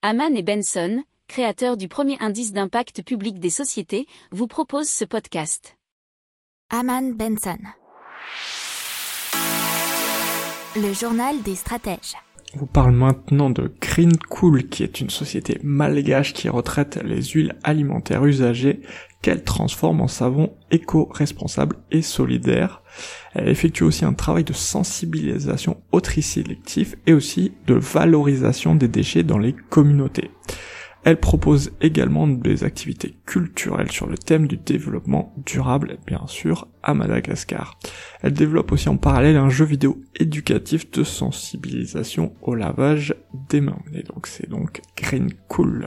Haman et Benson, créateurs du premier indice d'impact public des sociétés, vous proposent ce podcast. Haman Benson. Le journal des stratèges. On vous parle maintenant de Green Cool, qui est une société malgache qui retraite les huiles alimentaires usagées qu'elle transforme en savon éco-responsable et solidaire. Elle effectue aussi un travail de sensibilisation au et aussi de valorisation des déchets dans les communautés. Elle propose également des activités culturelles sur le thème du développement durable, bien sûr, à Madagascar. Elle développe aussi en parallèle un jeu vidéo éducatif de sensibilisation au lavage des mains. Et donc c'est donc Green Cool.